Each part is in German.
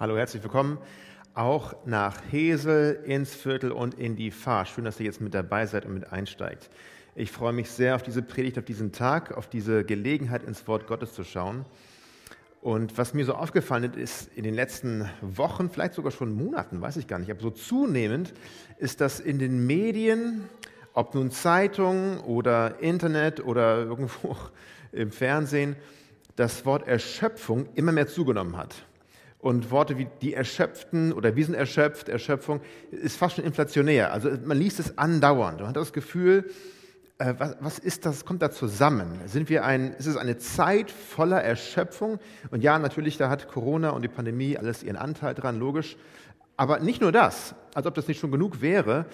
Hallo, herzlich willkommen auch nach Hesel ins Viertel und in die Fahr. Schön, dass ihr jetzt mit dabei seid und mit einsteigt. Ich freue mich sehr auf diese Predigt, auf diesen Tag, auf diese Gelegenheit, ins Wort Gottes zu schauen. Und was mir so aufgefallen ist in den letzten Wochen, vielleicht sogar schon Monaten, weiß ich gar nicht, aber so zunehmend, ist, dass in den Medien, ob nun Zeitung oder Internet oder irgendwo im Fernsehen, das Wort Erschöpfung immer mehr zugenommen hat. Und Worte wie die Erschöpften oder wir sind erschöpft, Erschöpfung, ist fast schon inflationär. Also man liest es andauernd. Man hat das Gefühl, äh, was, was, ist das, kommt da zusammen? Sind wir ein, ist es eine Zeit voller Erschöpfung? Und ja, natürlich, da hat Corona und die Pandemie alles ihren Anteil dran, logisch. Aber nicht nur das, als ob das nicht schon genug wäre.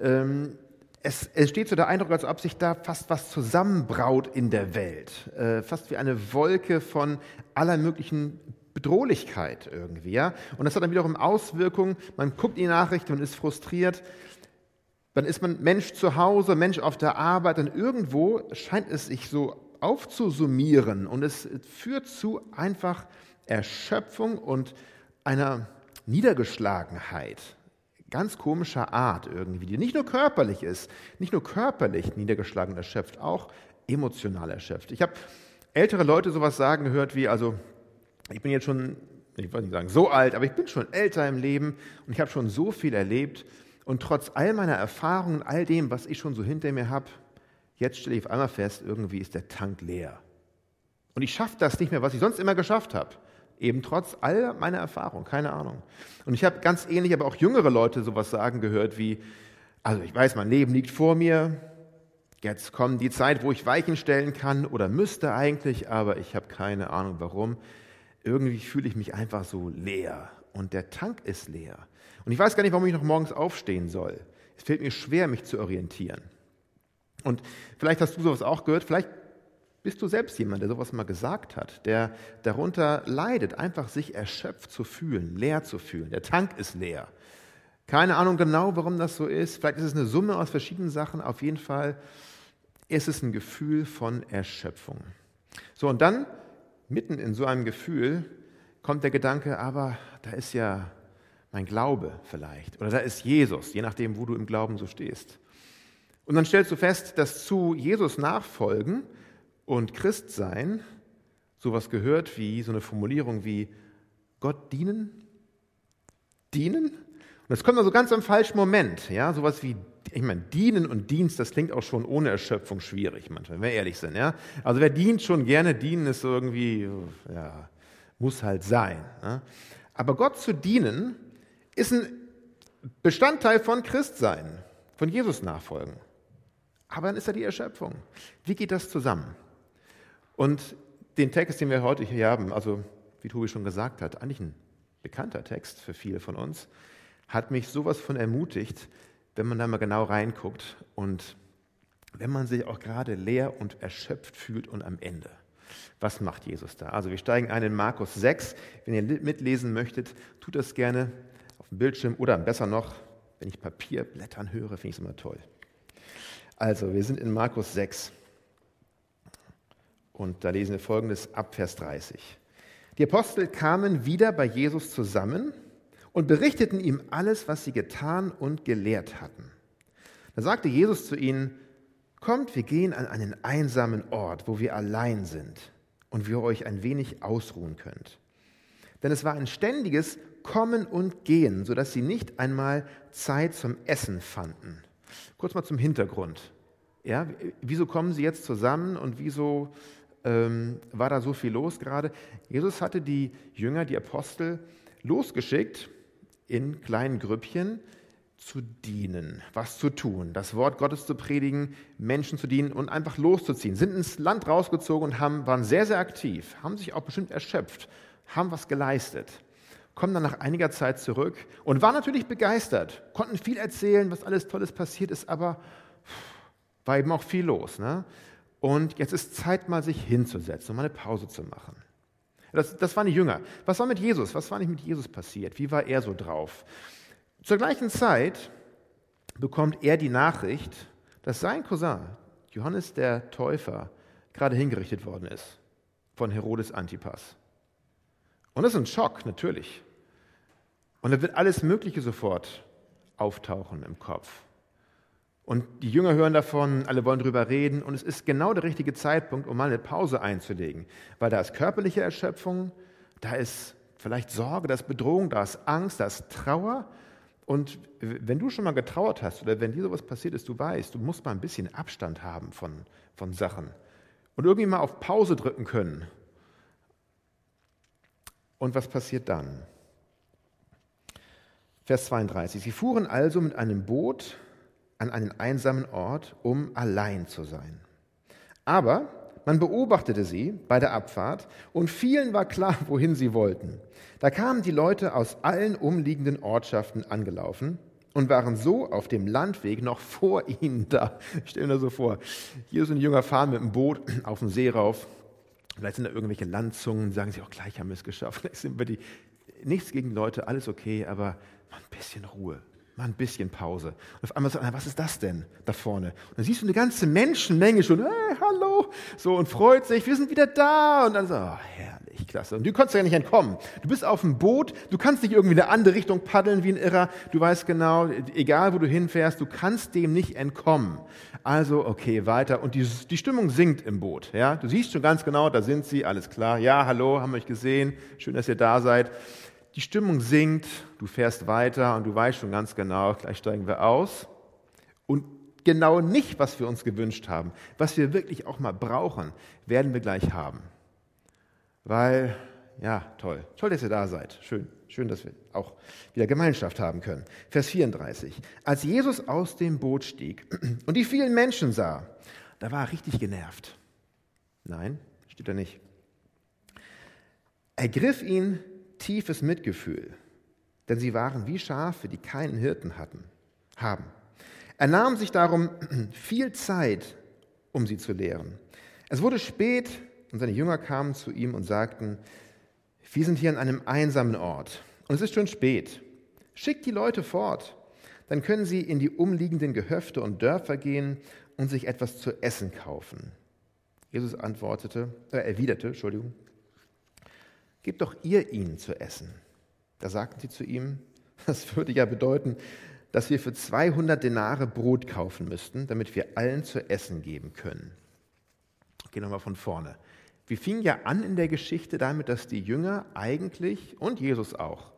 Ähm, es, es steht so der Eindruck, als ob sich da fast was zusammenbraut in der Welt. Äh, fast wie eine Wolke von aller möglichen Bedrohlichkeit irgendwie. Ja? Und das hat dann wiederum Auswirkungen. Man guckt die Nachrichten und ist frustriert. Dann ist man Mensch zu Hause, Mensch auf der Arbeit und irgendwo scheint es sich so aufzusummieren und es führt zu einfach Erschöpfung und einer Niedergeschlagenheit ganz komischer Art irgendwie, die nicht nur körperlich ist, nicht nur körperlich niedergeschlagen erschöpft, auch emotional erschöpft. Ich habe ältere Leute sowas sagen gehört wie, also ich bin jetzt schon, ich wollte nicht sagen so alt, aber ich bin schon älter im Leben und ich habe schon so viel erlebt und trotz all meiner Erfahrungen, all dem, was ich schon so hinter mir habe, jetzt stelle ich auf einmal fest, irgendwie ist der Tank leer. Und ich schaffe das nicht mehr, was ich sonst immer geschafft habe. Eben trotz all meiner Erfahrung, keine Ahnung. Und ich habe ganz ähnlich, aber auch jüngere Leute sowas sagen gehört wie, also ich weiß, mein Leben liegt vor mir, jetzt kommt die Zeit, wo ich Weichen stellen kann oder müsste eigentlich, aber ich habe keine Ahnung warum. Irgendwie fühle ich mich einfach so leer und der Tank ist leer. Und ich weiß gar nicht, warum ich noch morgens aufstehen soll. Es fällt mir schwer, mich zu orientieren. Und vielleicht hast du sowas auch gehört, vielleicht bist du selbst jemand, der sowas mal gesagt hat, der darunter leidet, einfach sich erschöpft zu fühlen, leer zu fühlen. Der Tank ist leer. Keine Ahnung genau, warum das so ist. Vielleicht ist es eine Summe aus verschiedenen Sachen. Auf jeden Fall ist es ein Gefühl von Erschöpfung. So, und dann, mitten in so einem Gefühl, kommt der Gedanke, aber da ist ja mein Glaube vielleicht. Oder da ist Jesus, je nachdem, wo du im Glauben so stehst. Und dann stellst du fest, dass zu Jesus nachfolgen und Christsein sowas gehört wie so eine Formulierung wie Gott dienen, dienen. Und das kommt also ganz am falschen Moment. Ja, sowas wie, ich meine, dienen und Dienst, das klingt auch schon ohne Erschöpfung schwierig, manchmal, wenn wir ehrlich sind. Ja, also wer dient schon gerne, dienen ist irgendwie, ja, muss halt sein. Ja? Aber Gott zu dienen ist ein Bestandteil von Christsein, von Jesus nachfolgen. Aber dann ist da die Erschöpfung. Wie geht das zusammen? Und den Text, den wir heute hier haben, also wie Tobi schon gesagt hat, eigentlich ein bekannter Text für viele von uns, hat mich sowas von ermutigt, wenn man da mal genau reinguckt und wenn man sich auch gerade leer und erschöpft fühlt und am Ende. Was macht Jesus da? Also wir steigen ein in Markus 6. Wenn ihr mitlesen möchtet, tut das gerne auf dem Bildschirm oder besser noch, wenn ich Papierblättern höre, finde ich es immer toll. Also, wir sind in Markus 6 und da lesen wir folgendes ab Vers 30. Die Apostel kamen wieder bei Jesus zusammen und berichteten ihm alles, was sie getan und gelehrt hatten. Da sagte Jesus zu ihnen, Kommt, wir gehen an einen einsamen Ort, wo wir allein sind und wir euch ein wenig ausruhen könnt. Denn es war ein ständiges Kommen und Gehen, sodass sie nicht einmal Zeit zum Essen fanden. Kurz mal zum Hintergrund. Ja, wieso kommen sie jetzt zusammen und wieso ähm, war da so viel los gerade? Jesus hatte die Jünger, die Apostel, losgeschickt in kleinen Grüppchen, zu dienen, was zu tun, das Wort Gottes zu predigen, Menschen zu dienen und einfach loszuziehen. Sind ins Land rausgezogen und haben, waren sehr, sehr aktiv, haben sich auch bestimmt erschöpft, haben was geleistet, kommen dann nach einiger Zeit zurück und waren natürlich begeistert, konnten viel erzählen, was alles Tolles passiert ist, aber war eben auch viel los. Ne? Und jetzt ist Zeit, mal sich hinzusetzen und mal eine Pause zu machen. Das, das waren die Jünger. Was war mit Jesus? Was war nicht mit Jesus passiert? Wie war er so drauf? Zur gleichen Zeit bekommt er die Nachricht, dass sein Cousin, Johannes der Täufer, gerade hingerichtet worden ist von Herodes Antipas. Und das ist ein Schock, natürlich. Und da wird alles Mögliche sofort auftauchen im Kopf. Und die Jünger hören davon, alle wollen drüber reden und es ist genau der richtige Zeitpunkt, um mal eine Pause einzulegen, weil da ist körperliche Erschöpfung, da ist vielleicht Sorge, da ist Bedrohung, da ist Angst, da ist Trauer. Und wenn du schon mal getrauert hast oder wenn dir sowas passiert ist, du weißt, du musst mal ein bisschen Abstand haben von, von Sachen und irgendwie mal auf Pause drücken können. Und was passiert dann? Vers 32. Sie fuhren also mit einem Boot an einen einsamen Ort, um allein zu sein. Aber man beobachtete sie bei der Abfahrt und vielen war klar, wohin sie wollten. Da kamen die Leute aus allen umliegenden Ortschaften angelaufen und waren so auf dem Landweg noch vor ihnen da. Ich stelle mir das so vor. Hier ist ein junger Fahren mit einem Boot auf dem See rauf. Vielleicht sind da irgendwelche Landzungen, sagen sie auch gleich haben wir es geschafft. Vielleicht sind wir die, nichts gegen Leute, alles okay, aber mal ein bisschen Ruhe mal ein bisschen Pause. Und auf einmal sagt er, was ist das denn da vorne? Und dann siehst du eine ganze Menschenmenge schon, hey, hallo, so und freut sich, wir sind wieder da. Und dann so, oh, herrlich, klasse. Und du konntest ja nicht entkommen. Du bist auf dem Boot, du kannst nicht irgendwie in eine andere Richtung paddeln wie ein Irrer. Du weißt genau, egal wo du hinfährst, du kannst dem nicht entkommen. Also, okay, weiter. Und die, die Stimmung sinkt im Boot. Ja? Du siehst schon ganz genau, da sind sie, alles klar. Ja, hallo, haben wir euch gesehen. Schön, dass ihr da seid die Stimmung sinkt, du fährst weiter und du weißt schon ganz genau, gleich steigen wir aus. Und genau nicht, was wir uns gewünscht haben, was wir wirklich auch mal brauchen, werden wir gleich haben. Weil, ja, toll, toll, dass ihr da seid. Schön, schön, dass wir auch wieder Gemeinschaft haben können. Vers 34. Als Jesus aus dem Boot stieg und die vielen Menschen sah, da war er richtig genervt. Nein, steht da nicht. Er griff ihn tiefes Mitgefühl, denn sie waren wie Schafe, die keinen Hirten hatten, haben. Er nahm sich darum viel Zeit, um sie zu lehren. Es wurde spät und seine Jünger kamen zu ihm und sagten, wir sind hier an einem einsamen Ort und es ist schon spät. Schickt die Leute fort, dann können sie in die umliegenden Gehöfte und Dörfer gehen und sich etwas zu essen kaufen. Jesus antwortete, äh, erwiderte, Entschuldigung, Gebt doch ihr ihnen zu essen. Da sagten sie zu ihm, das würde ja bedeuten, dass wir für 200 Denare Brot kaufen müssten, damit wir allen zu essen geben können. Gehen wir mal von vorne. Wir fingen ja an in der Geschichte damit, dass die Jünger eigentlich und Jesus auch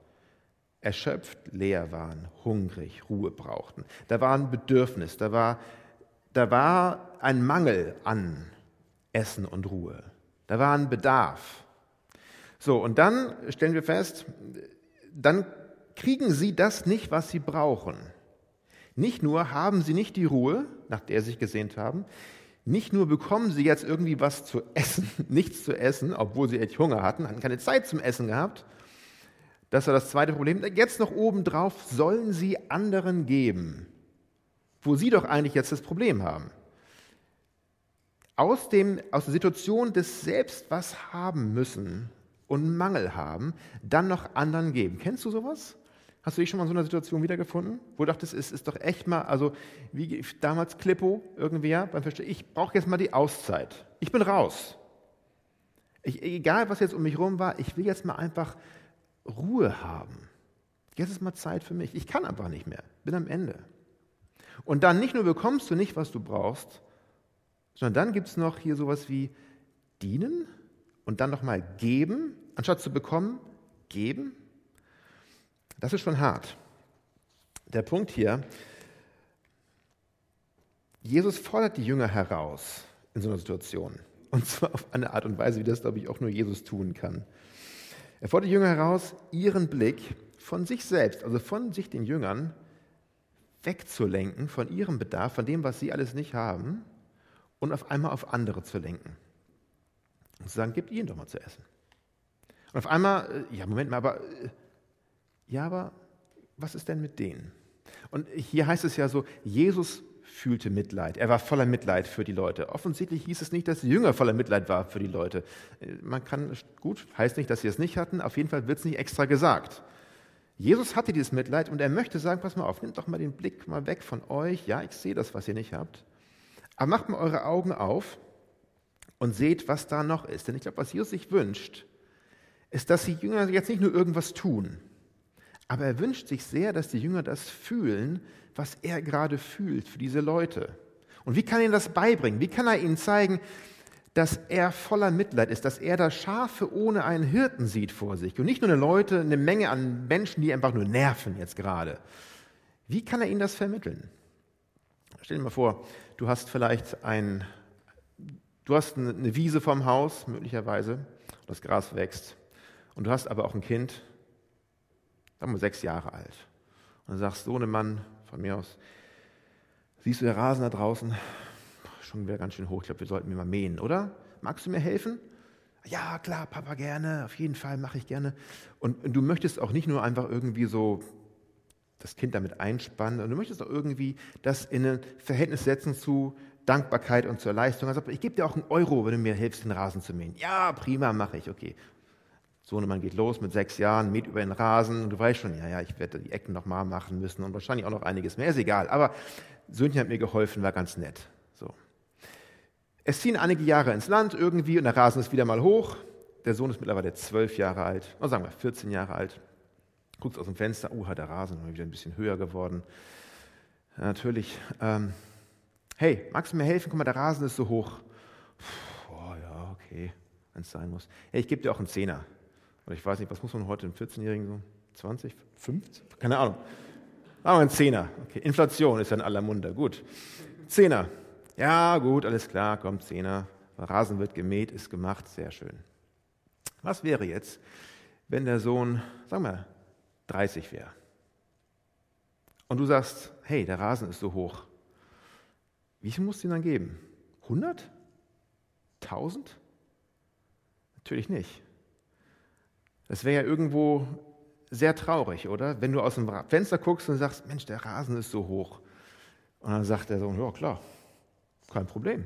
erschöpft, leer waren, hungrig, Ruhe brauchten. Da war ein Bedürfnis, da war, da war ein Mangel an Essen und Ruhe. Da war ein Bedarf. So, und dann stellen wir fest, dann kriegen sie das nicht, was sie brauchen. Nicht nur haben sie nicht die Ruhe, nach der sie sich gesehnt haben, nicht nur bekommen sie jetzt irgendwie was zu essen, nichts zu essen, obwohl sie echt Hunger hatten, hatten keine Zeit zum Essen gehabt. Das war das zweite Problem. Jetzt noch obendrauf sollen sie anderen geben, wo sie doch eigentlich jetzt das Problem haben. Aus, dem, aus der Situation des Selbst was haben müssen, und Mangel haben, dann noch anderen geben. Kennst du sowas? Hast du dich schon mal in so einer Situation wiedergefunden, wo du dachtest, es ist doch echt mal, also wie damals Klippo irgendwer beim Verstehen, ich brauche jetzt mal die Auszeit. Ich bin raus. Ich, egal, was jetzt um mich herum war, ich will jetzt mal einfach Ruhe haben. Jetzt ist mal Zeit für mich. Ich kann einfach nicht mehr. Bin am Ende. Und dann nicht nur bekommst du nicht, was du brauchst, sondern dann gibt es noch hier sowas wie dienen und dann nochmal geben anstatt zu bekommen, geben? Das ist schon hart. Der Punkt hier, Jesus fordert die Jünger heraus in so einer Situation. Und zwar auf eine Art und Weise, wie das, glaube ich, auch nur Jesus tun kann. Er fordert die Jünger heraus, ihren Blick von sich selbst, also von sich den Jüngern, wegzulenken, von ihrem Bedarf, von dem, was sie alles nicht haben, und auf einmal auf andere zu lenken. Und zu sagen, gebt ihnen doch mal zu essen. Und auf einmal, äh, ja, Moment mal, aber, äh, ja, aber was ist denn mit denen? Und hier heißt es ja so, Jesus fühlte Mitleid. Er war voller Mitleid für die Leute. Offensichtlich hieß es nicht, dass die Jünger voller Mitleid war für die Leute. Äh, man kann, gut, heißt nicht, dass sie es nicht hatten. Auf jeden Fall wird es nicht extra gesagt. Jesus hatte dieses Mitleid und er möchte sagen, pass mal auf, nehmt doch mal den Blick mal weg von euch. Ja, ich sehe das, was ihr nicht habt. Aber macht mal eure Augen auf und seht, was da noch ist. Denn ich glaube, was Jesus sich wünscht, ist, dass die Jünger jetzt nicht nur irgendwas tun, Aber er wünscht sich sehr, dass die Jünger das fühlen, was er gerade fühlt für diese Leute. Und wie kann er ihnen das beibringen? Wie kann er ihnen zeigen, dass er voller Mitleid ist, dass er das Schafe ohne einen Hirten sieht vor sich und nicht nur eine Leute, eine Menge an Menschen, die einfach nur nerven jetzt gerade. Wie kann er ihnen das vermitteln? Stell dir mal vor, du hast vielleicht ein, du hast eine Wiese vom Haus, möglicherweise, das Gras wächst, und du hast aber auch ein Kind, sagen wir sechs Jahre alt. Und du sagst, so ein Mann von mir aus, siehst du der Rasen da draußen? schon wieder ganz schön hoch. Ich glaube, wir sollten mir mal mähen, oder? Magst du mir helfen? Ja, klar, Papa, gerne. Auf jeden Fall mache ich gerne. Und, und du möchtest auch nicht nur einfach irgendwie so das Kind damit einspannen, und du möchtest auch irgendwie das in ein Verhältnis setzen zu Dankbarkeit und zur Leistung. Also ich gebe dir auch einen Euro, wenn du mir hilfst, den Rasen zu mähen. Ja, prima, mache ich, okay. Sohnemann geht los mit sechs Jahren, mäht über den Rasen du weißt schon, ja, ja, ich werde die Ecken nochmal machen müssen und wahrscheinlich auch noch einiges mehr, ist egal. Aber Söhnchen hat mir geholfen, war ganz nett. Es ziehen einige Jahre ins Land irgendwie und der Rasen ist wieder mal hoch. Der Sohn ist mittlerweile zwölf Jahre alt, oder sagen wir 14 Jahre alt. Guckt aus dem Fenster, oh, hat der Rasen wieder ein bisschen höher geworden. Ja, natürlich. Ähm, hey, magst du mir helfen? Guck mal, der Rasen ist so hoch. Puh, oh ja, okay, wenn es sein muss. Hey, ich gebe dir auch einen Zehner. Oder ich weiß nicht, was muss man heute einem 14-Jährigen so? 20, 50? Keine Ahnung. Machen wir einen Zehner. Okay, Inflation ist ja in aller Munde. Gut. Zehner. Ja, gut, alles klar, kommt Zehner. Rasen wird gemäht, ist gemacht, sehr schön. Was wäre jetzt, wenn der Sohn, sagen wir, 30 wäre? Und du sagst, hey, der Rasen ist so hoch. Wie viel musst du ihm dann geben? 100? 1000? Natürlich nicht. Das wäre ja irgendwo sehr traurig, oder? Wenn du aus dem Fenster guckst und sagst, Mensch, der Rasen ist so hoch. Und dann sagt der Sohn, ja klar, kein Problem.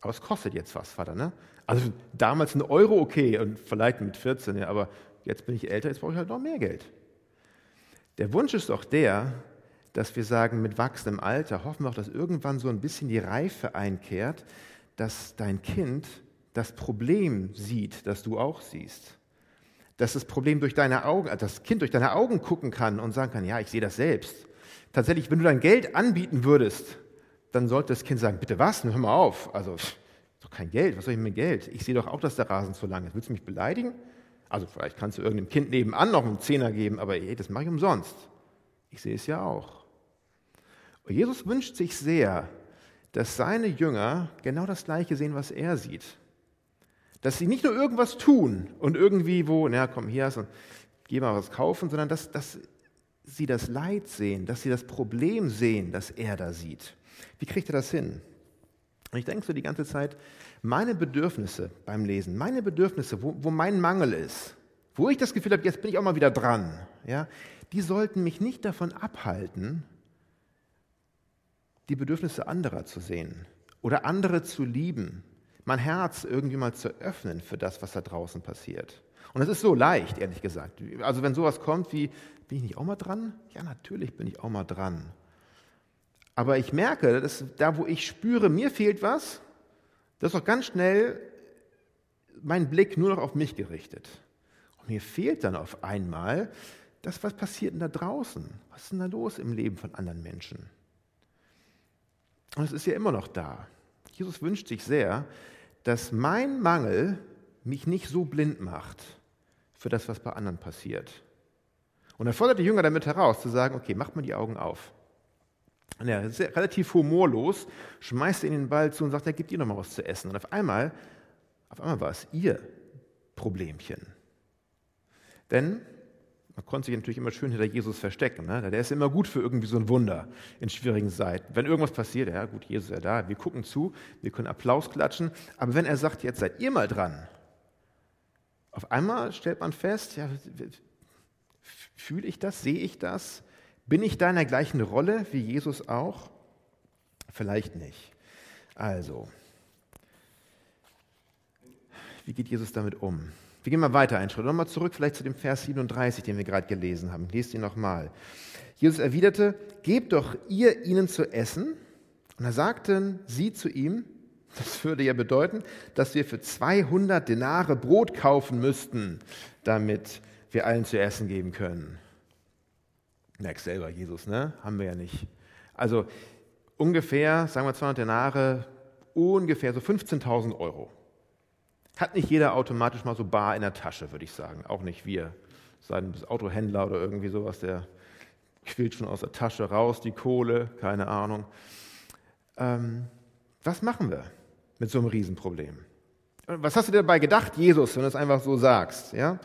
Aber es kostet jetzt was, Vater. Ne? Also damals ein Euro okay und vielleicht mit 14, ja, aber jetzt bin ich älter, jetzt brauche ich halt noch mehr Geld. Der Wunsch ist doch der, dass wir sagen, mit wachsendem Alter hoffen wir auch, dass irgendwann so ein bisschen die Reife einkehrt, dass dein Kind das Problem sieht, das du auch siehst. Dass das Problem durch deine Augen, das Kind durch deine Augen gucken kann und sagen kann, ja, ich sehe das selbst. Tatsächlich, wenn du dein Geld anbieten würdest, dann sollte das Kind sagen, bitte was? Hör mal auf. Also, doch kein Geld. Was soll ich mit Geld? Ich sehe doch auch, dass der Rasen zu lang ist. Willst du mich beleidigen? Also, vielleicht kannst du irgendeinem Kind nebenan noch einen Zehner geben, aber ey, das mache ich umsonst. Ich sehe es ja auch. Und Jesus wünscht sich sehr, dass seine Jünger genau das Gleiche sehen, was er sieht. Dass sie nicht nur irgendwas tun und irgendwie wo, na komm, hier hast du, geh mal was kaufen, sondern dass, dass sie das Leid sehen, dass sie das Problem sehen, das er da sieht. Wie kriegt er das hin? Und ich denke so die ganze Zeit, meine Bedürfnisse beim Lesen, meine Bedürfnisse, wo, wo mein Mangel ist, wo ich das Gefühl habe, jetzt bin ich auch mal wieder dran, ja, die sollten mich nicht davon abhalten, die Bedürfnisse anderer zu sehen oder andere zu lieben, mein Herz irgendwie mal zu öffnen für das, was da draußen passiert. Und es ist so leicht, ehrlich gesagt. Also wenn sowas kommt wie, bin ich nicht auch mal dran? Ja, natürlich bin ich auch mal dran. Aber ich merke, dass da, wo ich spüre, mir fehlt was, das ist doch ganz schnell mein Blick nur noch auf mich gerichtet. Und mir fehlt dann auf einmal das, was passiert denn da draußen? Was ist denn da los im Leben von anderen Menschen? Und es ist ja immer noch da. Jesus wünscht sich sehr, dass mein Mangel mich nicht so blind macht für das, was bei anderen passiert. Und er fordert die Jünger damit heraus, zu sagen, okay, macht mal die Augen auf. Und er ist relativ humorlos, schmeißt ihnen den Ball zu und sagt, er gibt ihr noch mal was zu essen. Und auf einmal, auf einmal war es ihr Problemchen. Denn man konnte sich natürlich immer schön hinter Jesus verstecken. Ne? Der ist immer gut für irgendwie so ein Wunder in schwierigen Zeiten. Wenn irgendwas passiert, ja gut, Jesus ist ja da, wir gucken zu, wir können Applaus klatschen. Aber wenn er sagt, jetzt seid ihr mal dran, auf einmal stellt man fest, ja, fühle ich das, sehe ich das? Bin ich da in der gleichen Rolle wie Jesus auch? Vielleicht nicht. Also, wie geht Jesus damit um? Wir gehen mal weiter einen Schritt. Nochmal zurück vielleicht zu dem Vers 37, den wir gerade gelesen haben. Lest ihn nochmal. Jesus erwiderte, gebt doch ihr ihnen zu essen. Und da sagten sie zu ihm, das würde ja bedeuten, dass wir für 200 Denare Brot kaufen müssten, damit wir allen zu essen geben können. Merkst selber, Jesus, ne? Haben wir ja nicht. Also ungefähr, sagen wir 200 Denare, ungefähr so 15.000 Euro. Hat nicht jeder automatisch mal so bar in der Tasche, würde ich sagen. Auch nicht wir. Sein Autohändler oder irgendwie sowas, der quillt schon aus der Tasche raus, die Kohle, keine Ahnung. Ähm, was machen wir mit so einem Riesenproblem? Was hast du dir dabei gedacht, Jesus, wenn du es einfach so sagst? Ja?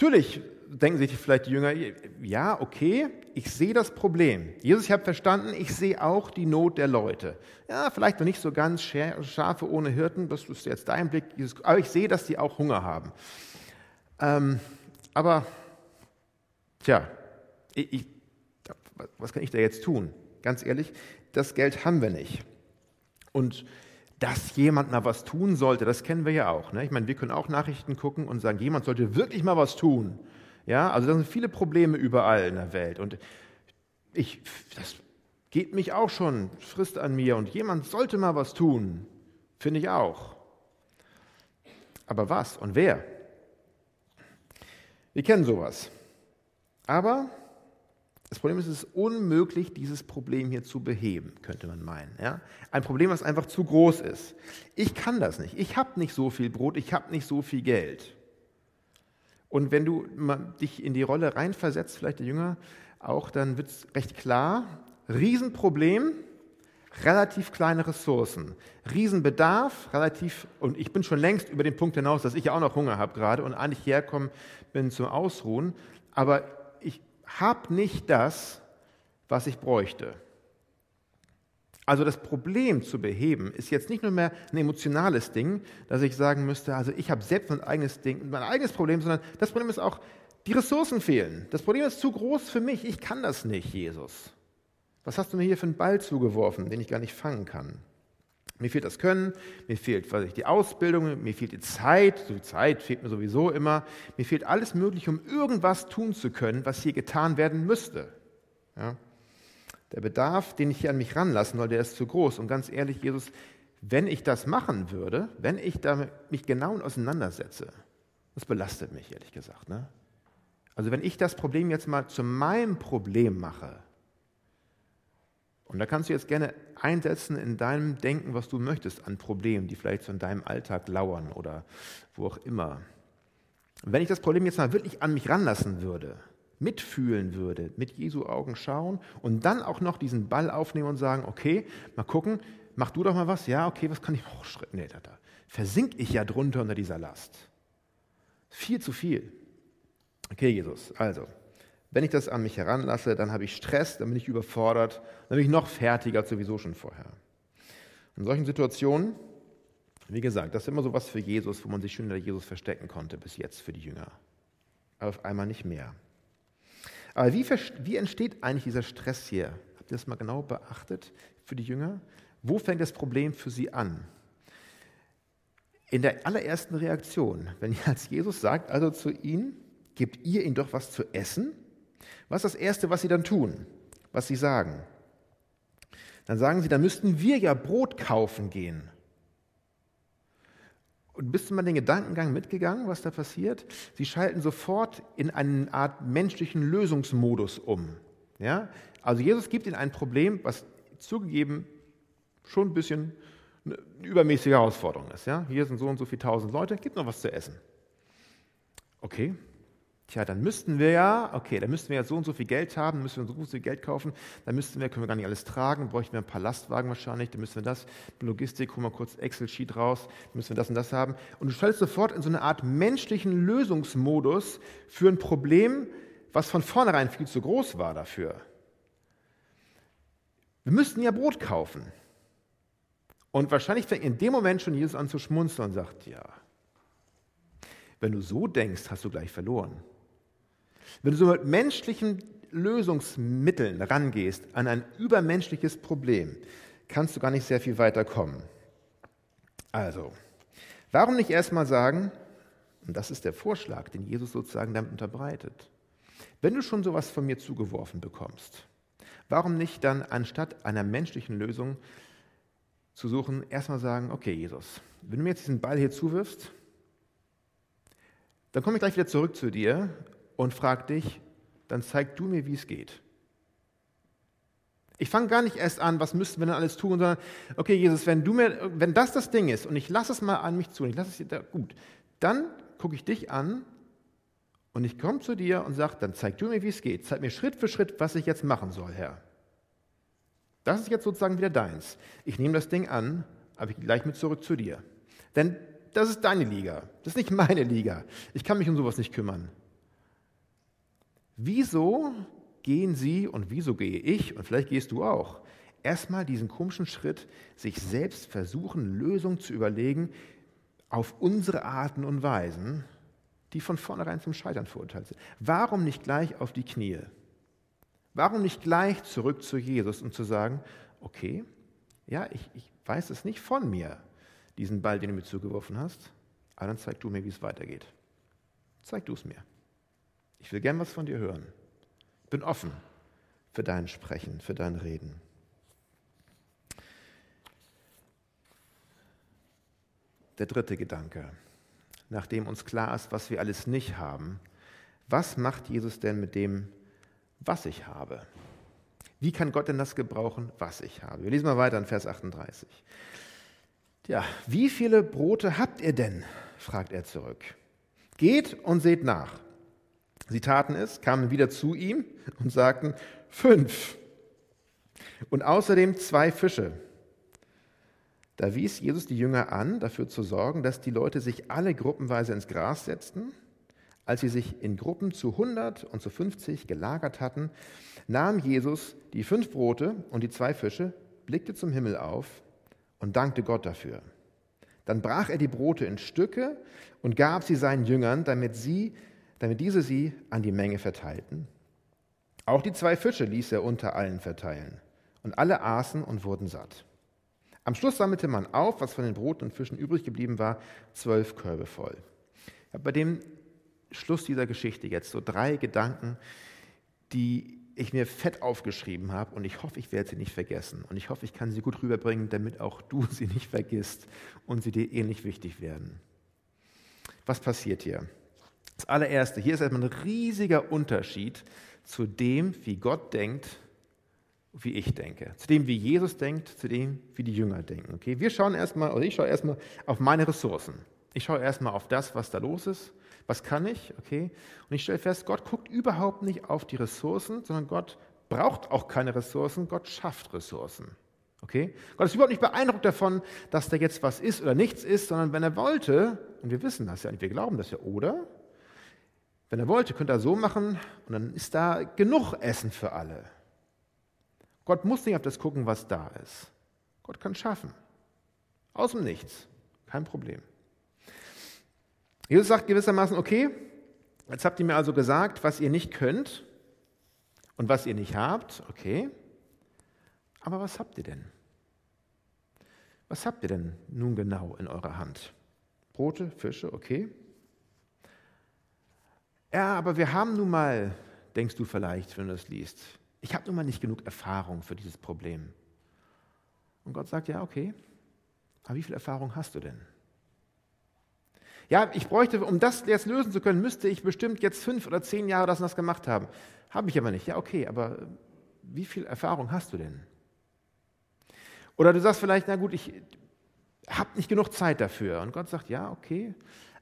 Natürlich denken sich vielleicht die Jünger, ja, okay, ich sehe das Problem. Jesus, ich habe verstanden, ich sehe auch die Not der Leute. Ja, vielleicht noch nicht so ganz Schafe ohne Hirten, das ist jetzt dein Blick, Jesus, aber ich sehe, dass die auch Hunger haben. Ähm, aber, tja, ich, ich, was kann ich da jetzt tun? Ganz ehrlich, das Geld haben wir nicht. Und dass jemand mal was tun sollte, das kennen wir ja auch. Ne? Ich meine, wir können auch Nachrichten gucken und sagen, jemand sollte wirklich mal was tun. Ja, also da sind viele Probleme überall in der Welt. Und ich, das geht mich auch schon, frisst an mir. Und jemand sollte mal was tun, finde ich auch. Aber was und wer? Wir kennen sowas. Aber das Problem ist, es ist unmöglich, dieses Problem hier zu beheben, könnte man meinen. Ja? Ein Problem, was einfach zu groß ist. Ich kann das nicht. Ich habe nicht so viel Brot, ich habe nicht so viel Geld. Und wenn du dich in die Rolle reinversetzt, vielleicht der Jünger auch, dann wird es recht klar, Riesenproblem, relativ kleine Ressourcen, Riesenbedarf, relativ, und ich bin schon längst über den Punkt hinaus, dass ich ja auch noch Hunger habe gerade und eigentlich herkommen bin zum Ausruhen, aber habe nicht das, was ich bräuchte. Also das Problem zu beheben ist jetzt nicht nur mehr ein emotionales Ding, dass ich sagen müsste, also ich habe selbst mein eigenes Ding, mein eigenes Problem, sondern das Problem ist auch, die Ressourcen fehlen. Das Problem ist zu groß für mich, ich kann das nicht, Jesus. Was hast du mir hier für einen Ball zugeworfen, den ich gar nicht fangen kann? Mir fehlt das Können, mir fehlt weiß ich, die Ausbildung, mir fehlt die Zeit, so die Zeit fehlt mir sowieso immer. Mir fehlt alles Mögliche, um irgendwas tun zu können, was hier getan werden müsste. Ja? Der Bedarf, den ich hier an mich ranlassen soll, der ist zu groß. Und ganz ehrlich, Jesus, wenn ich das machen würde, wenn ich damit mich genau auseinandersetze, das belastet mich, ehrlich gesagt. Ne? Also wenn ich das Problem jetzt mal zu meinem Problem mache, und da kannst du jetzt gerne einsetzen in deinem Denken, was du möchtest, an Problemen, die vielleicht so in deinem Alltag lauern oder wo auch immer. Wenn ich das Problem jetzt mal wirklich an mich ranlassen würde, mitfühlen würde, mit Jesu Augen schauen und dann auch noch diesen Ball aufnehmen und sagen, okay, mal gucken, mach du doch mal was, ja, okay, was kann ich, oh, nee, da, da versink ich ja drunter unter dieser Last. Viel zu viel. Okay, Jesus, also, wenn ich das an mich heranlasse, dann habe ich Stress, dann bin ich überfordert, dann bin ich noch fertiger sowieso schon vorher. In solchen Situationen, wie gesagt, das ist immer so was für Jesus, wo man sich schön hinter Jesus verstecken konnte bis jetzt für die Jünger. Aber auf einmal nicht mehr. Aber wie, wie entsteht eigentlich dieser Stress hier? Habt ihr das mal genau beachtet für die Jünger? Wo fängt das Problem für sie an? In der allerersten Reaktion, wenn als Jesus sagt also zu ihnen, gebt ihr ihnen doch was zu essen? Was ist das Erste, was sie dann tun, was sie sagen? Dann sagen sie, dann müssten wir ja Brot kaufen gehen. Und bist du mal den Gedankengang mitgegangen, was da passiert? Sie schalten sofort in eine Art menschlichen Lösungsmodus um. Ja? Also Jesus gibt ihnen ein Problem, was zugegeben schon ein bisschen eine übermäßige Herausforderung ist. Ja? Hier sind so und so viele tausend Leute, gibt noch was zu essen. Okay, Tja, dann müssten wir ja, okay, dann müssten wir ja so und so viel Geld haben, müssen wir so und so viel Geld kaufen, dann müssten wir, können wir gar nicht alles tragen, bräuchten wir ein paar Lastwagen wahrscheinlich, dann müssen wir das, Logistik, holen wir kurz Excel-Sheet raus, dann müssen wir das und das haben. Und du schaltest sofort in so eine Art menschlichen Lösungsmodus für ein Problem, was von vornherein viel zu groß war dafür. Wir müssten ja Brot kaufen. Und wahrscheinlich fängt in dem Moment schon Jesus an zu schmunzeln und sagt, ja, wenn du so denkst, hast du gleich verloren. Wenn du so mit menschlichen Lösungsmitteln rangehst an ein übermenschliches Problem, kannst du gar nicht sehr viel weiter kommen. Also, warum nicht erstmal sagen, und das ist der Vorschlag, den Jesus sozusagen damit unterbreitet, wenn du schon sowas von mir zugeworfen bekommst, warum nicht dann anstatt einer menschlichen Lösung zu suchen, erstmal sagen, okay Jesus, wenn du mir jetzt diesen Ball hier zuwirfst, dann komme ich gleich wieder zurück zu dir und frag dich, dann zeig du mir, wie es geht. Ich fange gar nicht erst an, was müssten wir denn alles tun, sondern, okay, Jesus, wenn du mir, wenn das das Ding ist und ich lasse es mal an mich zu, ich lasse es da, gut, dann gucke ich dich an und ich komme zu dir und sage, dann zeig du mir, wie es geht. Zeig mir Schritt für Schritt, was ich jetzt machen soll, Herr. Das ist jetzt sozusagen wieder deins. Ich nehme das Ding an, aber ich gehe gleich mit zurück zu dir. Denn das ist deine Liga. Das ist nicht meine Liga. Ich kann mich um sowas nicht kümmern. Wieso gehen Sie und wieso gehe ich und vielleicht gehst du auch, erstmal diesen komischen Schritt, sich selbst versuchen, Lösungen zu überlegen auf unsere Arten und Weisen, die von vornherein zum Scheitern verurteilt sind. Warum nicht gleich auf die Knie? Warum nicht gleich zurück zu Jesus und zu sagen, okay, ja, ich, ich weiß es nicht von mir, diesen Ball, den du mir zugeworfen hast, aber dann zeig du mir, wie es weitergeht. Zeig du es mir. Ich will gern was von dir hören. Ich bin offen für dein Sprechen, für dein Reden. Der dritte Gedanke, nachdem uns klar ist, was wir alles nicht haben, was macht Jesus denn mit dem, was ich habe? Wie kann Gott denn das gebrauchen, was ich habe? Wir lesen mal weiter in Vers 38. Ja, wie viele Brote habt ihr denn? fragt er zurück. Geht und seht nach. Sie taten es, kamen wieder zu ihm und sagten, fünf. Und außerdem zwei Fische. Da wies Jesus die Jünger an, dafür zu sorgen, dass die Leute sich alle gruppenweise ins Gras setzten. Als sie sich in Gruppen zu 100 und zu 50 gelagert hatten, nahm Jesus die fünf Brote und die zwei Fische, blickte zum Himmel auf und dankte Gott dafür. Dann brach er die Brote in Stücke und gab sie seinen Jüngern, damit, sie, damit diese sie an die Menge verteilten. Auch die zwei Fische ließ er unter allen verteilen. Und alle aßen und wurden satt. Am Schluss sammelte man auf, was von den Broten und Fischen übrig geblieben war, zwölf Körbe voll. Ich habe bei dem Schluss dieser Geschichte jetzt so drei Gedanken, die ich mir fett aufgeschrieben habe und ich hoffe, ich werde sie nicht vergessen. Und ich hoffe, ich kann sie gut rüberbringen, damit auch du sie nicht vergisst und sie dir ähnlich wichtig werden. Was passiert hier? Das allererste, hier ist erstmal ein riesiger Unterschied zu dem, wie Gott denkt wie ich denke, zu dem, wie Jesus denkt, zu dem, wie die Jünger denken. Okay, wir schauen erstmal, oder ich schaue erstmal auf meine Ressourcen. Ich schaue erstmal auf das, was da los ist. Was kann ich? Okay. Und ich stelle fest, Gott guckt überhaupt nicht auf die Ressourcen, sondern Gott braucht auch keine Ressourcen. Gott schafft Ressourcen. Okay? Gott ist überhaupt nicht beeindruckt davon, dass da jetzt was ist oder nichts ist, sondern wenn er wollte, und wir wissen das ja und wir glauben das ja, oder? Wenn er wollte, könnte er so machen und dann ist da genug Essen für alle. Gott muss nicht auf das gucken, was da ist. Gott kann schaffen. Aus dem Nichts. Kein Problem. Jesus sagt gewissermaßen, okay, jetzt habt ihr mir also gesagt, was ihr nicht könnt und was ihr nicht habt, okay, aber was habt ihr denn? Was habt ihr denn nun genau in eurer Hand? Brote, Fische, okay. Ja, aber wir haben nun mal, denkst du vielleicht, wenn du das liest, ich habe nun mal nicht genug Erfahrung für dieses Problem. Und Gott sagt, ja, okay, aber wie viel Erfahrung hast du denn? Ja, ich bräuchte, um das jetzt lösen zu können, müsste ich bestimmt jetzt fünf oder zehn Jahre das und das gemacht haben. Habe ich aber nicht. Ja, okay, aber wie viel Erfahrung hast du denn? Oder du sagst vielleicht, na gut, ich habe nicht genug Zeit dafür. Und Gott sagt, ja, okay,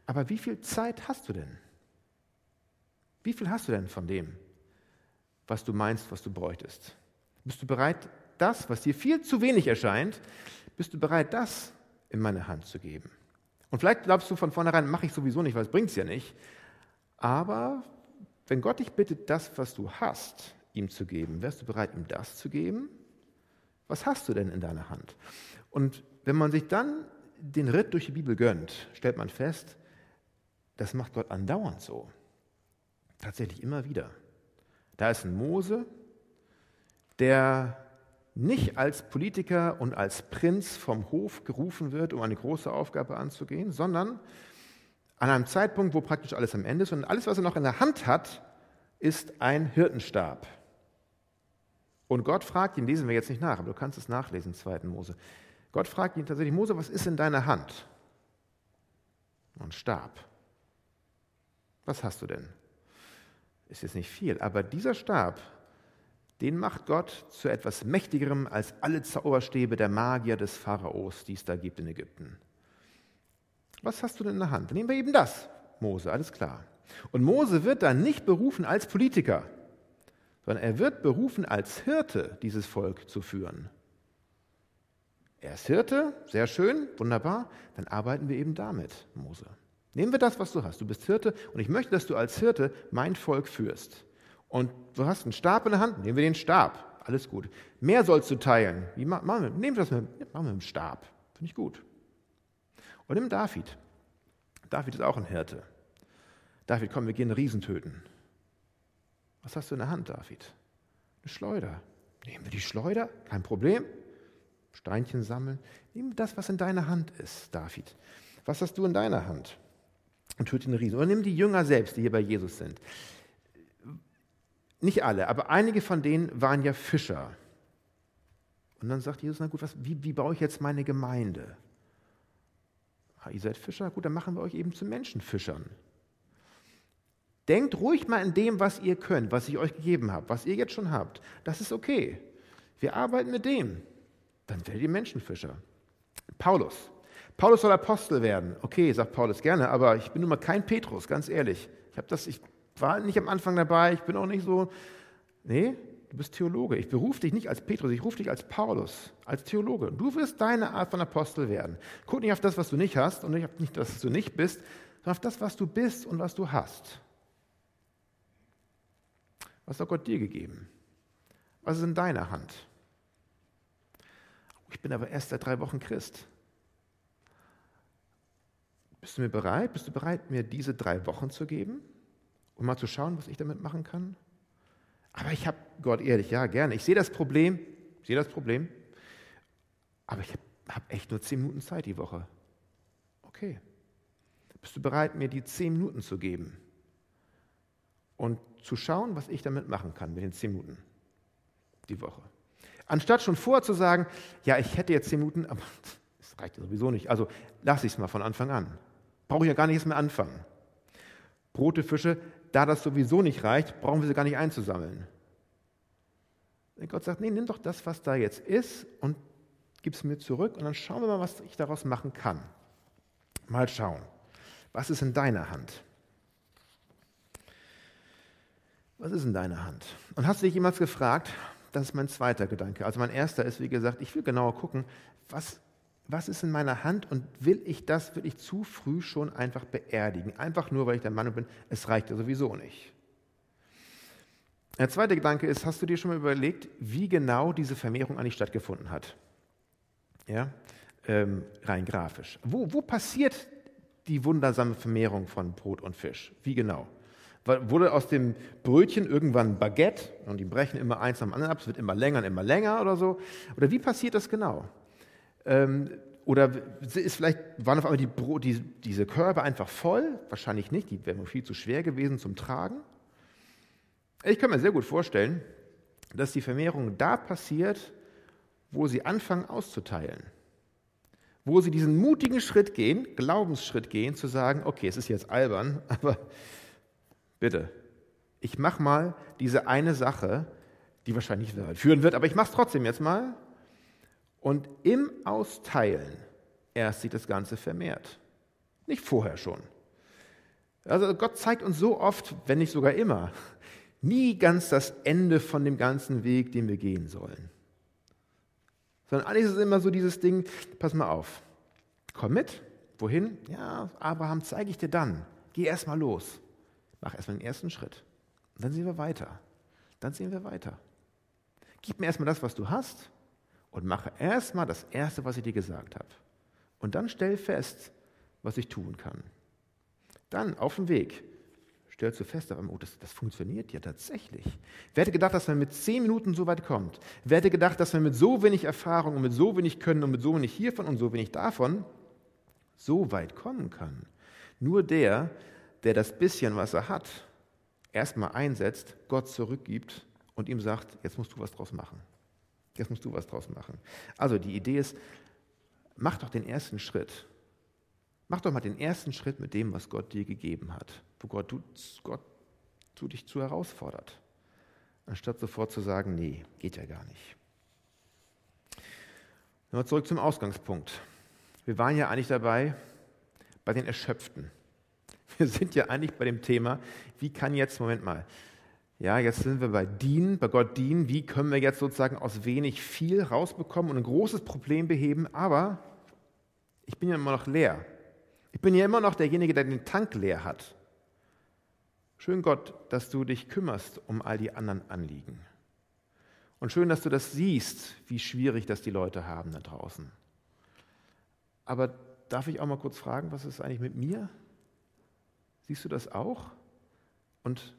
aber wie viel Zeit hast du denn? Wie viel hast du denn von dem? was du meinst, was du bräuchtest? Bist du bereit, das, was dir viel zu wenig erscheint, bist du bereit, das in meine Hand zu geben? Und vielleicht glaubst du von vornherein, mache ich sowieso nicht, weil es bringt es ja nicht. Aber wenn Gott dich bittet, das, was du hast, ihm zu geben, wärst du bereit, ihm das zu geben? Was hast du denn in deiner Hand? Und wenn man sich dann den Ritt durch die Bibel gönnt, stellt man fest, das macht Gott andauernd so. Tatsächlich immer wieder. Da ist ein Mose, der nicht als Politiker und als Prinz vom Hof gerufen wird, um eine große Aufgabe anzugehen, sondern an einem Zeitpunkt, wo praktisch alles am Ende ist und alles, was er noch in der Hand hat, ist ein Hirtenstab. Und Gott fragt ihn, lesen wir jetzt nicht nach, aber du kannst es nachlesen, 2. Mose. Gott fragt ihn tatsächlich, Mose, was ist in deiner Hand? Ein Stab. Was hast du denn? Ist jetzt nicht viel, aber dieser Stab, den macht Gott zu etwas Mächtigerem als alle Zauberstäbe der Magier des Pharaos, die es da gibt in Ägypten. Was hast du denn in der Hand? Nehmen wir eben das, Mose, alles klar. Und Mose wird dann nicht berufen als Politiker, sondern er wird berufen als Hirte, dieses Volk zu führen. Er ist Hirte, sehr schön, wunderbar, dann arbeiten wir eben damit, Mose. Nehmen wir das, was du hast. Du bist Hirte und ich möchte, dass du als Hirte mein Volk führst. Und du hast einen Stab in der Hand, nehmen wir den Stab. Alles gut. Mehr sollst du teilen. Wie, machen wir, nehmen wir das mit, machen wir mit dem Stab. Finde ich gut. Und nimm David. David ist auch ein Hirte. David, komm, wir gehen Riesen töten. Was hast du in der Hand, David? Eine Schleuder. Nehmen wir die Schleuder, kein Problem. Steinchen sammeln. Nimm das, was in deiner Hand ist, David. Was hast du in deiner Hand? Und töte den Riesen. Oder nimm die Jünger selbst, die hier bei Jesus sind. Nicht alle, aber einige von denen waren ja Fischer. Und dann sagt Jesus, na gut, was, wie, wie baue ich jetzt meine Gemeinde? Ah, ihr seid Fischer, gut, dann machen wir euch eben zu Menschenfischern. Denkt ruhig mal in dem, was ihr könnt, was ich euch gegeben habe, was ihr jetzt schon habt. Das ist okay. Wir arbeiten mit dem. Dann werdet ihr Menschenfischer. Paulus. Paulus soll Apostel werden. Okay, sagt Paulus gerne, aber ich bin nun mal kein Petrus, ganz ehrlich. Ich habe das, ich war nicht am Anfang dabei, ich bin auch nicht so. Nee, du bist Theologe. Ich berufe dich nicht als Petrus, ich rufe dich als Paulus, als Theologe. Du wirst deine Art von Apostel werden. Guck nicht auf das, was du nicht hast und nicht auf das, was du nicht bist, sondern auf das, was du bist und was du hast. Was hat Gott dir gegeben? Was ist in deiner Hand? Ich bin aber erst seit drei Wochen Christ. Bist du mir bereit? Bist du bereit, mir diese drei Wochen zu geben? um mal zu schauen, was ich damit machen kann? Aber ich habe, Gott ehrlich, ja, gerne. Ich sehe das Problem, sehe das Problem, aber ich habe hab echt nur zehn Minuten Zeit die Woche. Okay. Bist du bereit, mir die zehn Minuten zu geben und zu schauen, was ich damit machen kann mit den zehn Minuten die Woche? Anstatt schon vorher zu sagen, ja, ich hätte jetzt zehn Minuten, aber das reicht sowieso nicht. Also lasse ich es mal von Anfang an. Brauche ich ja gar nicht erst mehr anfangen. Brote, Fische, da das sowieso nicht reicht, brauchen wir sie gar nicht einzusammeln. Und Gott sagt, nee, nimm doch das, was da jetzt ist und gib es mir zurück und dann schauen wir mal, was ich daraus machen kann. Mal schauen. Was ist in deiner Hand? Was ist in deiner Hand? Und hast du dich jemals gefragt, das ist mein zweiter Gedanke. Also mein erster ist, wie gesagt, ich will genauer gucken, was was ist in meiner Hand und will ich das wirklich zu früh schon einfach beerdigen? Einfach nur, weil ich der Meinung bin, es reicht ja sowieso nicht. Der zweite Gedanke ist, hast du dir schon mal überlegt, wie genau diese Vermehrung eigentlich stattgefunden hat? Ja, ähm, rein grafisch. Wo, wo passiert die wundersame Vermehrung von Brot und Fisch? Wie genau? Wurde aus dem Brötchen irgendwann Baguette und die brechen immer eins am anderen ab, es wird immer länger und immer länger oder so? Oder wie passiert das genau? Ähm, oder ist vielleicht, waren auf einmal die, die, diese Körbe einfach voll? Wahrscheinlich nicht, die wären viel zu schwer gewesen zum Tragen. Ich kann mir sehr gut vorstellen, dass die Vermehrung da passiert, wo sie anfangen auszuteilen. Wo sie diesen mutigen Schritt gehen, Glaubensschritt gehen, zu sagen, okay, es ist jetzt albern, aber bitte, ich mache mal diese eine Sache, die wahrscheinlich nicht führen wird, aber ich mache es trotzdem jetzt mal und im Austeilen erst sich das Ganze vermehrt. Nicht vorher schon. Also Gott zeigt uns so oft, wenn nicht sogar immer, nie ganz das Ende von dem ganzen Weg, den wir gehen sollen. Sondern eigentlich ist es immer so dieses Ding, pass mal auf, komm mit, wohin? Ja, Abraham, zeige ich dir dann. Geh erst mal los. Mach erst mal den ersten Schritt. Und dann sehen wir weiter. Dann sehen wir weiter. Gib mir erst mal das, was du hast und mache erstmal das Erste, was ich dir gesagt habe. Und dann stell fest, was ich tun kann. Dann auf dem Weg stellst du fest, oh, das, das funktioniert ja tatsächlich. Wer hätte gedacht, dass man mit zehn Minuten so weit kommt? Wer hätte gedacht, dass man mit so wenig Erfahrung und mit so wenig Können und mit so wenig hiervon und so wenig davon so weit kommen kann? Nur der, der das bisschen, was er hat, erstmal einsetzt, Gott zurückgibt und ihm sagt, jetzt musst du was draus machen. Jetzt musst du was draus machen. Also die Idee ist, mach doch den ersten Schritt. Mach doch mal den ersten Schritt mit dem, was Gott dir gegeben hat. Wo Gott, du, Gott zu dich zu herausfordert, anstatt sofort zu sagen, nee, geht ja gar nicht. Nochmal zurück zum Ausgangspunkt. Wir waren ja eigentlich dabei bei den Erschöpften. Wir sind ja eigentlich bei dem Thema, wie kann jetzt, Moment mal, ja, jetzt sind wir bei Dienen, bei Gott dienen. Wie können wir jetzt sozusagen aus wenig viel rausbekommen und ein großes Problem beheben? Aber ich bin ja immer noch leer. Ich bin ja immer noch derjenige, der den Tank leer hat. Schön Gott, dass du dich kümmerst um all die anderen Anliegen. Und schön, dass du das siehst, wie schwierig das die Leute haben da draußen. Aber darf ich auch mal kurz fragen, was ist eigentlich mit mir? Siehst du das auch? Und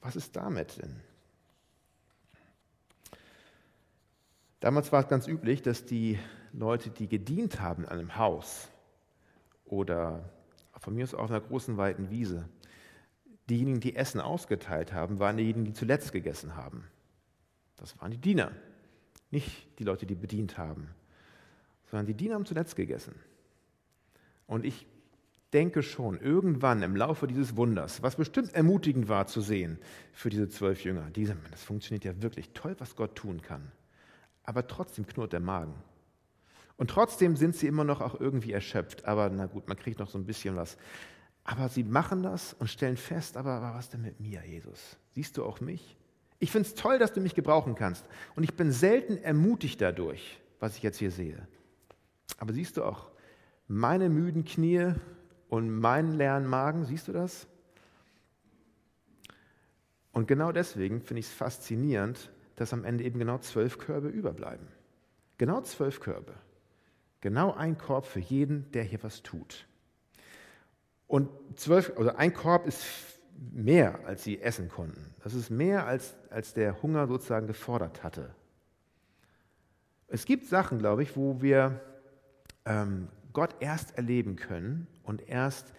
was ist damit denn? Damals war es ganz üblich, dass die Leute, die gedient haben an einem Haus oder von mir aus auf einer großen, weiten Wiese, diejenigen, die Essen ausgeteilt haben, waren diejenigen, die zuletzt gegessen haben. Das waren die Diener, nicht die Leute, die bedient haben, sondern die Diener haben zuletzt gegessen. Und ich denke schon, irgendwann im Laufe dieses Wunders, was bestimmt ermutigend war zu sehen für diese zwölf Jünger, diese, das funktioniert ja wirklich toll, was Gott tun kann. Aber trotzdem knurrt der Magen. Und trotzdem sind sie immer noch auch irgendwie erschöpft. Aber na gut, man kriegt noch so ein bisschen was. Aber sie machen das und stellen fest, aber, aber was denn mit mir, Jesus? Siehst du auch mich? Ich finde es toll, dass du mich gebrauchen kannst. Und ich bin selten ermutigt dadurch, was ich jetzt hier sehe. Aber siehst du auch meine müden Knie und meinen leeren Magen, siehst du das? Und genau deswegen finde ich es faszinierend, dass am Ende eben genau zwölf Körbe überbleiben. Genau zwölf Körbe. Genau ein Korb für jeden, der hier was tut. Und zwölf, also ein Korb ist mehr, als sie essen konnten. Das ist mehr, als, als der Hunger sozusagen gefordert hatte. Es gibt Sachen, glaube ich, wo wir ähm, Gott erst erleben können und erst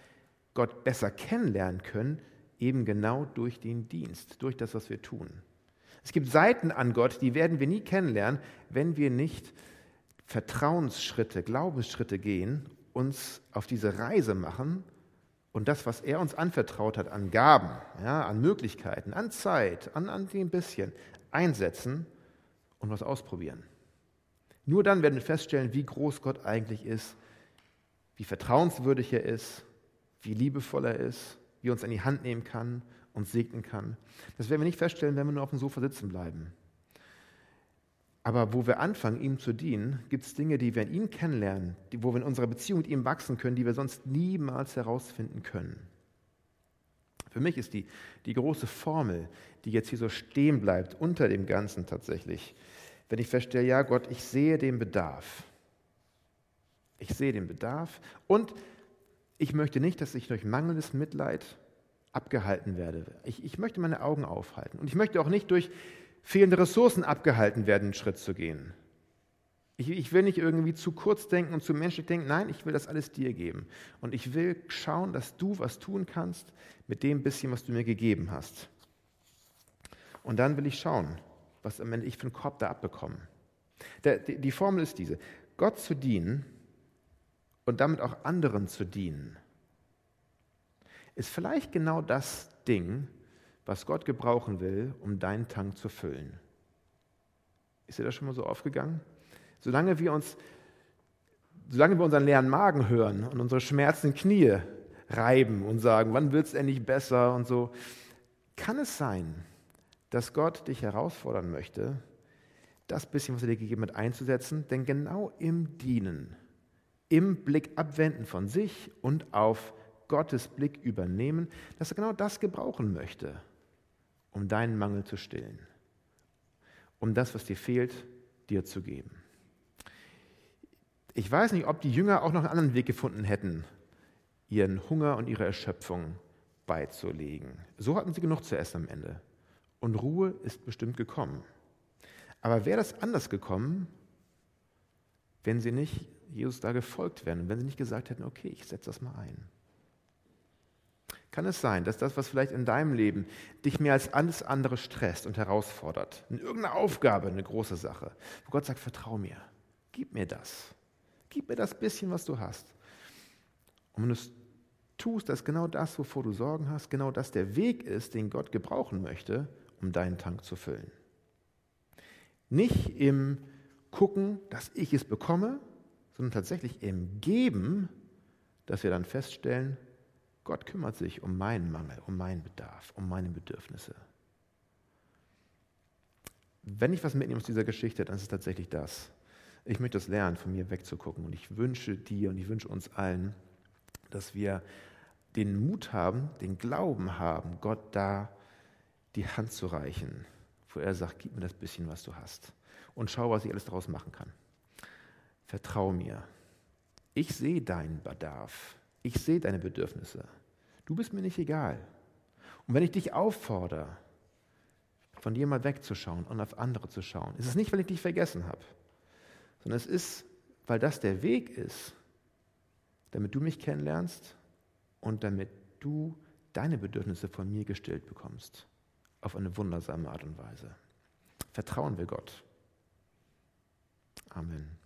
Gott besser kennenlernen können, eben genau durch den Dienst, durch das, was wir tun. Es gibt Seiten an Gott, die werden wir nie kennenlernen, wenn wir nicht Vertrauensschritte, Glaubensschritte gehen, uns auf diese Reise machen und das, was er uns anvertraut hat an Gaben, ja, an Möglichkeiten, an Zeit, an, an dem bisschen, einsetzen und was ausprobieren. Nur dann werden wir feststellen, wie groß Gott eigentlich ist wie vertrauenswürdig er ist, wie liebevoll er ist, wie er uns an die Hand nehmen kann und segnen kann. Das werden wir nicht feststellen, wenn wir nur auf dem Sofa sitzen bleiben. Aber wo wir anfangen, ihm zu dienen, gibt es Dinge, die wir in ihm kennenlernen, die, wo wir in unserer Beziehung mit ihm wachsen können, die wir sonst niemals herausfinden können. Für mich ist die, die große Formel, die jetzt hier so stehen bleibt, unter dem Ganzen tatsächlich, wenn ich feststelle, ja Gott, ich sehe den Bedarf. Ich sehe den Bedarf und ich möchte nicht, dass ich durch mangelndes Mitleid abgehalten werde. Ich, ich möchte meine Augen aufhalten. Und ich möchte auch nicht durch fehlende Ressourcen abgehalten werden, einen Schritt zu gehen. Ich, ich, will nicht irgendwie zu kurz denken und zu menschlich denken. Nein, ich will das alles dir geben. Und ich will schauen, dass du was tun kannst mit dem bisschen, was du mir gegeben hast. Und dann will ich schauen, was am Ende ich für einen Korb da abbekomme. Der, die, die Formel ist diese. Gott zu dienen und damit auch anderen zu dienen, ist vielleicht genau das Ding, was Gott gebrauchen will, um deinen Tank zu füllen. Ist dir das schon mal so aufgegangen? Solange wir uns, solange wir unseren leeren Magen hören und unsere schmerzenden Knie reiben und sagen, wann wird es endlich besser und so, kann es sein, dass Gott dich herausfordern möchte, das bisschen, was er dir gegeben hat, einzusetzen, denn genau im Dienen im Blick abwenden von sich und auf Gottes Blick übernehmen, dass er genau das gebrauchen möchte, um deinen Mangel zu stillen, um das, was dir fehlt, dir zu geben. Ich weiß nicht, ob die Jünger auch noch einen anderen Weg gefunden hätten, ihren Hunger und ihre Erschöpfung beizulegen. So hatten sie genug zu essen am Ende. Und Ruhe ist bestimmt gekommen. Aber wäre das anders gekommen, wenn sie nicht Jesus da gefolgt wären wenn sie nicht gesagt hätten, okay, ich setze das mal ein. Kann es sein, dass das, was vielleicht in deinem Leben dich mehr als alles andere stresst und herausfordert, in irgendeiner Aufgabe eine große Sache, wo Gott sagt, vertrau mir, gib mir das, gib mir das bisschen, was du hast. Und wenn du es tust, dass genau das, wovor du Sorgen hast, genau das der Weg ist, den Gott gebrauchen möchte, um deinen Tank zu füllen. Nicht im Gucken, dass ich es bekomme, sondern tatsächlich im Geben, dass wir dann feststellen, Gott kümmert sich um meinen Mangel, um meinen Bedarf, um meine Bedürfnisse. Wenn ich was mitnehme aus dieser Geschichte, dann ist es tatsächlich das. Ich möchte es lernen, von mir wegzugucken. Und ich wünsche dir und ich wünsche uns allen, dass wir den Mut haben, den Glauben haben, Gott da die Hand zu reichen, wo er sagt, gib mir das bisschen, was du hast. Und schau, was ich alles daraus machen kann. Vertrau mir. Ich sehe deinen Bedarf. Ich sehe deine Bedürfnisse. Du bist mir nicht egal. Und wenn ich dich auffordere, von dir mal wegzuschauen und auf andere zu schauen, ist es nicht, weil ich dich vergessen habe, sondern es ist, weil das der Weg ist, damit du mich kennenlernst und damit du deine Bedürfnisse von mir gestillt bekommst. Auf eine wundersame Art und Weise. Vertrauen wir Gott. Amen.